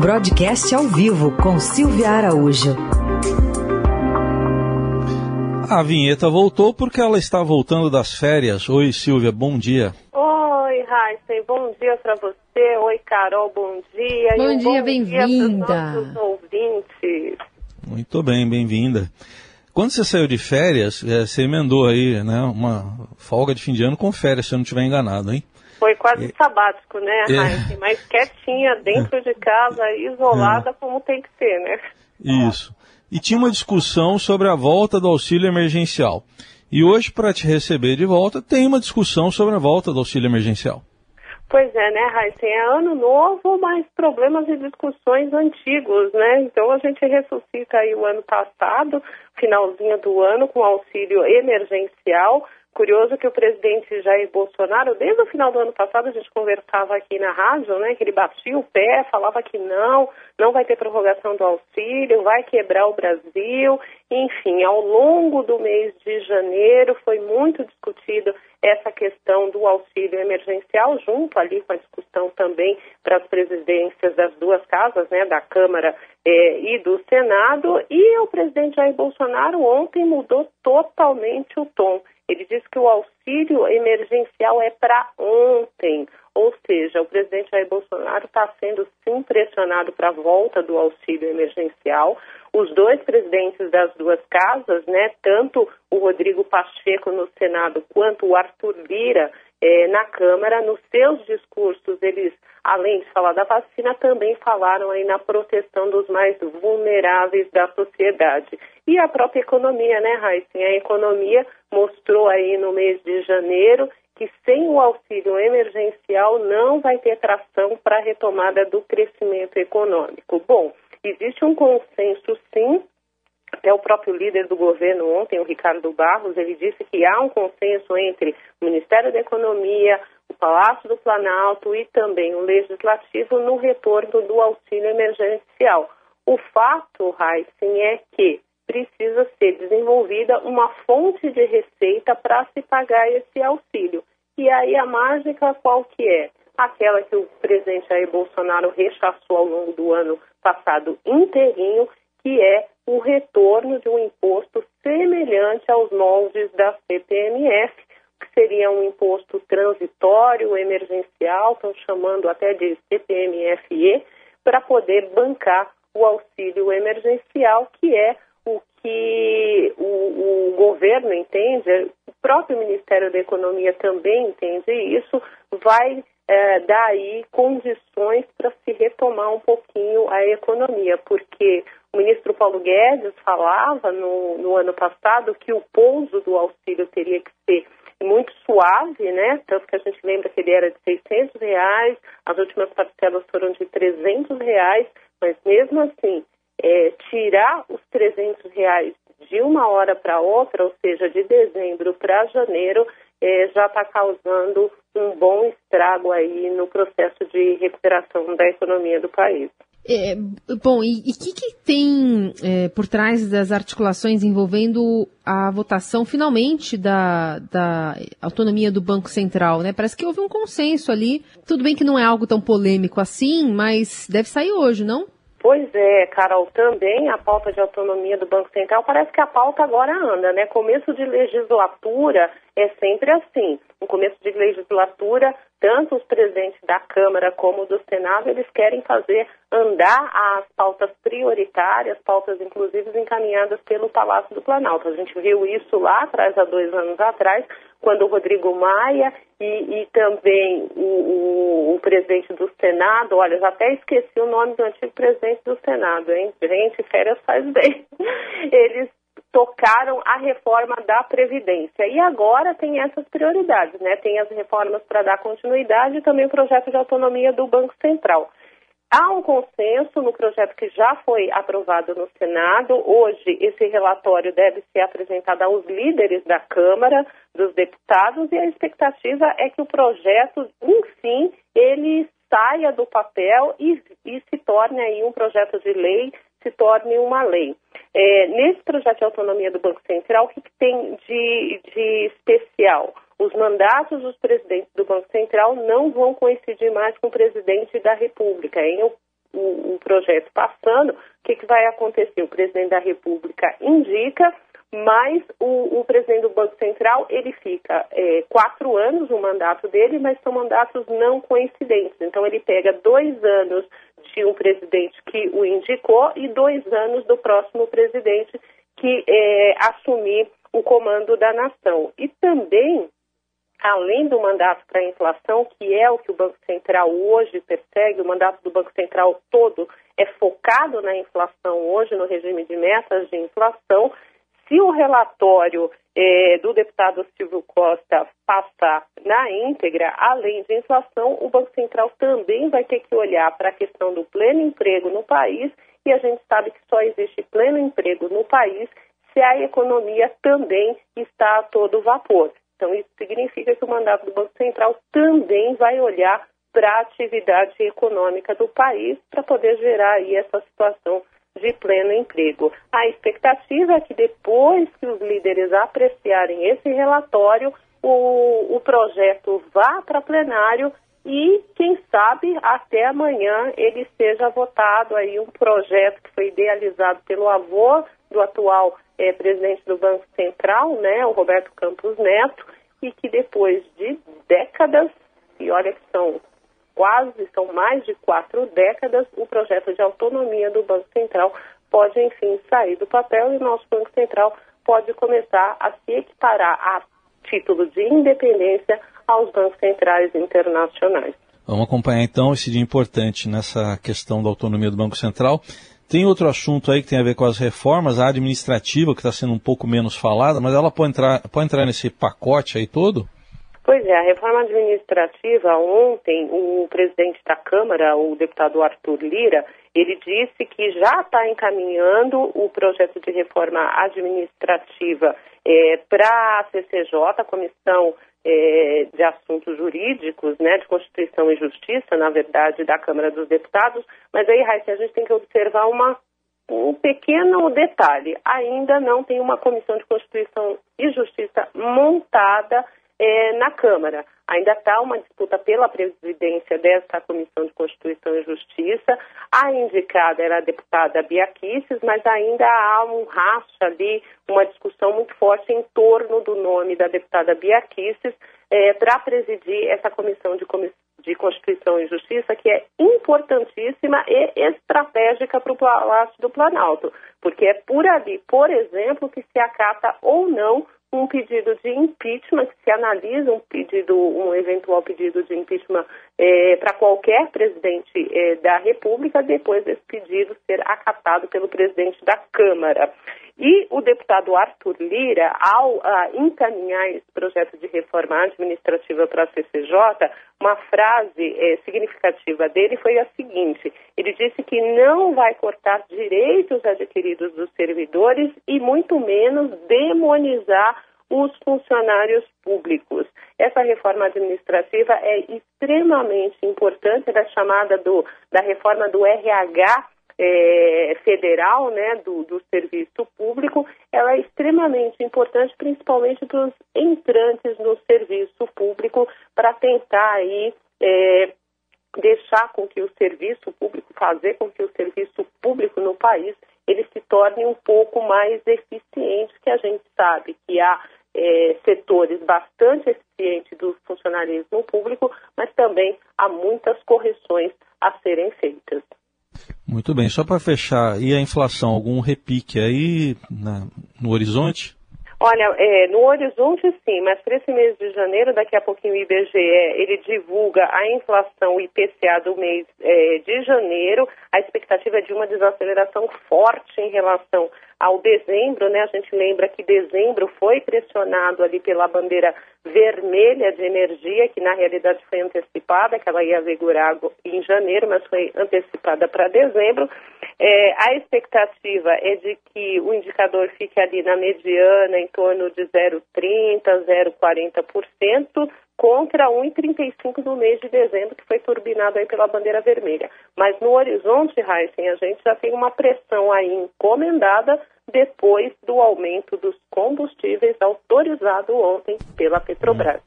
Broadcast ao vivo com Silvia Araújo. A vinheta voltou porque ela está voltando das férias. Oi, Silvia, bom dia. Oi, Heisen, bom dia para você. Oi, Carol, bom dia. Bom um dia, bem-vinda. ouvintes. Muito bem, bem-vinda. Quando você saiu de férias, é, você emendou aí, né, uma folga de fim de ano com férias, se eu não estiver enganado, hein? Quase sabático, né, é. Mas quietinha, dentro de casa, isolada, é. como tem que ser, né? Isso. E tinha uma discussão sobre a volta do auxílio emergencial. E hoje, para te receber de volta, tem uma discussão sobre a volta do auxílio emergencial. Pois é, né, Raíssa? É ano novo, mas problemas e discussões antigos, né? Então a gente ressuscita aí o ano passado, finalzinho do ano, com auxílio emergencial, Curioso que o presidente Jair Bolsonaro, desde o final do ano passado, a gente conversava aqui na rádio, né, que ele batia o pé, falava que não, não vai ter prorrogação do auxílio, vai quebrar o Brasil. Enfim, ao longo do mês de janeiro foi muito discutido essa questão do auxílio emergencial, junto ali com a discussão também para as presidências das duas casas, né, da Câmara eh, e do Senado. E o presidente Jair Bolsonaro ontem mudou totalmente o tom. Ele disse que o auxílio emergencial é para ontem, ou seja, o presidente Jair Bolsonaro está sendo sim pressionado para a volta do auxílio emergencial. Os dois presidentes das duas casas, né, tanto o Rodrigo Pacheco no Senado quanto o Arthur Lira eh, na Câmara, nos seus discursos, eles, além de falar da vacina, também falaram aí na proteção dos mais vulneráveis da sociedade. E a própria economia, né, Raíssa? A economia mostrou aí no mês de janeiro que sem o auxílio emergencial não vai ter tração para a retomada do crescimento econômico. Bom, existe um consenso, sim, até o próprio líder do governo ontem, o Ricardo Barros, ele disse que há um consenso entre o Ministério da Economia, o Palácio do Planalto e também o Legislativo no retorno do auxílio emergencial. O fato, Heisen, é que precisa ser desenvolvida uma fonte de receita para se pagar esse auxílio. E aí a mágica qual que é? Aquela que o presidente Jair Bolsonaro rechaçou ao longo do ano passado inteirinho, que é o retorno de um imposto semelhante aos moldes da CPMF, que seria um imposto transitório, emergencial, estão chamando até de CPMFE, para poder bancar o auxílio emergencial, que é que o, o, governo entende, o próprio Ministério da Economia também entende isso, vai é, dar aí condições para se retomar um pouquinho a economia, porque o ministro Paulo Guedes falava no, no ano passado que o pouso do auxílio teria que ser muito suave, né? Tanto que a gente lembra que ele era de 600 reais, as últimas parcelas foram de 300 reais, mas mesmo assim é, tirar os 300 reais de uma hora para outra, ou seja, de dezembro para janeiro, é, já está causando um bom estrago aí no processo de recuperação da economia do país. É, bom, e o que, que, tem é, por trás das articulações envolvendo a votação finalmente da, da autonomia do Banco Central, né? Parece que houve um consenso ali. Tudo bem que não é algo tão polêmico assim, mas deve sair hoje, não? Pois é, Carol, também a pauta de autonomia do Banco Central, parece que a pauta agora anda, né? Começo de legislatura é sempre assim. No começo de legislatura, tanto os presidentes da Câmara como do Senado, eles querem fazer andar as pautas prioritárias, pautas inclusive encaminhadas pelo Palácio do Planalto. A gente viu isso lá atrás, há dois anos atrás, quando o Rodrigo Maia e, e também o, o, o, presidente do Senado, olha, já até esqueci o nome do antigo presidente do Senado, hein? Gente, férias faz bem. Eles tocaram a reforma da Previdência. E agora tem essas prioridades, né? Tem as reformas para dar continuidade e também o projeto de autonomia do Banco Central. Há um consenso no projeto que já foi aprovado no Senado. Hoje, esse relatório deve ser apresentado aos líderes da Câmara, dos deputados, e a expectativa é que o projeto, enfim, ele saia do papel e, e se torne aí um projeto de lei, se torne uma lei. É, nesse projeto de autonomia do Banco Central, o que, que tem de, de especial? Os mandatos dos presidentes do Banco Central não vão coincidir mais com o presidente da República. Em o, o projeto passando, o que, que vai acontecer? O presidente da República indica, mas o, o presidente do Banco Central ele fica é, quatro anos no mandato dele, mas são mandatos não coincidentes. Então ele pega dois anos de um presidente que o indicou e dois anos do próximo presidente que é, assumir o comando da nação. E também além do mandato para a inflação, que é o que o Banco Central hoje persegue, o mandato do Banco Central todo é focado na inflação hoje, no regime de metas de inflação. Se o relatório eh, do deputado Silvio Costa passar na íntegra, além de inflação, o Banco Central também vai ter que olhar para a questão do pleno emprego no país, e a gente sabe que só existe pleno emprego no país se a economia também está a todo vapor. Então, isso significa que o mandato do Banco Central também vai olhar para a atividade econômica do país para poder gerar aí essa situação de pleno emprego. A expectativa é que depois que os líderes apreciarem esse relatório, o, o projeto vá para plenário e, quem sabe, até amanhã ele seja votado aí um projeto que foi idealizado pelo avô do atual é, presidente do Banco Central, né, o Roberto Campos Neto, e que depois de décadas, e olha que são quase, são mais de quatro décadas, o projeto de autonomia do Banco Central pode, enfim, sair do papel e o nosso Banco Central pode começar a se equiparar a título de independência aos bancos centrais internacionais. Vamos acompanhar então esse dia importante nessa questão da autonomia do Banco Central. Tem outro assunto aí que tem a ver com as reformas, a administrativa, que está sendo um pouco menos falada, mas ela pode entrar, pode entrar nesse pacote aí todo? Pois é, a reforma administrativa, ontem, o presidente da Câmara, o deputado Arthur Lira, ele disse que já está encaminhando o projeto de reforma administrativa é, para a CCJ, a Comissão é, de Assuntos Jurídicos, né, de Constituição e Justiça, na verdade, da Câmara dos Deputados. Mas aí, Raíssa, a gente tem que observar uma, um pequeno detalhe. Ainda não tem uma Comissão de Constituição e Justiça montada é, na Câmara. Ainda está uma disputa pela presidência dessa Comissão de Constituição e Justiça. A indicada era a deputada Bia Kicis, mas ainda há um racha ali, uma discussão muito forte em torno do nome da deputada Bia Kicis é, para presidir essa Comissão de, de Constituição e Justiça, que é importantíssima e estratégica para o Palácio do Planalto, porque é por ali, por exemplo, que se acata ou não um pedido de impeachment, se analisa um pedido, um eventual pedido de impeachment é, para qualquer presidente é, da República, depois desse pedido ser acatado pelo presidente da Câmara. E o deputado Arthur Lira, ao a, encaminhar esse projeto de reforma administrativa para a CCJ, uma frase é, significativa dele foi a seguinte: ele disse que não vai cortar direitos adquiridos dos servidores e muito menos demonizar os funcionários públicos. Essa reforma administrativa é extremamente importante, ela é chamada do, da reforma do RH é, federal, né, do, do serviço público, ela é extremamente importante, principalmente para os entrantes no serviço público, para tentar aí é, deixar com que o serviço público, fazer com que o serviço público no país ele se torne um pouco mais eficiente, que a gente sabe que há é, setores bastante eficientes do funcionalismo público, mas também há muitas correções a serem feitas. Muito bem, só para fechar, e a inflação, algum repique aí na, no horizonte? Olha, é, no horizonte sim, mas para esse mês de janeiro, daqui a pouquinho o IBGE, ele divulga a inflação IPCA do mês é, de janeiro. A expectativa é de uma desaceleração forte em relação ao dezembro, né? A gente lembra que dezembro foi pressionado ali pela bandeira vermelha de energia, que na realidade foi antecipada, que ela ia vigorar em janeiro, mas foi antecipada para dezembro. É, a expectativa é de que o indicador fique ali na mediana, em torno de 0,30%, 0,40%, contra 1,35 do mês de dezembro, que foi turbinado aí pela bandeira vermelha. Mas no horizonte, Heisen, a gente já tem uma pressão aí encomendada depois do aumento dos combustíveis autorizado ontem pela Petrobras.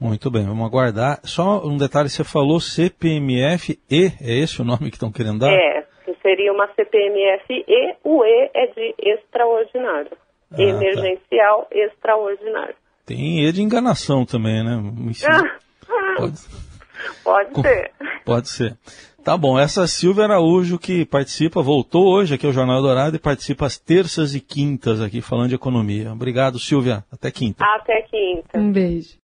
Muito bem, vamos aguardar. Só um detalhe, você falou CPMF-E, é esse o nome que estão querendo dar? É, seria uma CPMF-E, o E é de extraordinário. Ah, tá. Emergencial extraordinário. Tem E de enganação também, né? Enfim, pode, Pode ser. pode ser. Tá bom, essa é Silvia Araújo que participa, voltou hoje aqui ao Jornal Dourado e participa às terças e quintas aqui falando de economia. Obrigado, Silvia. Até quinta. Até quinta. Um beijo.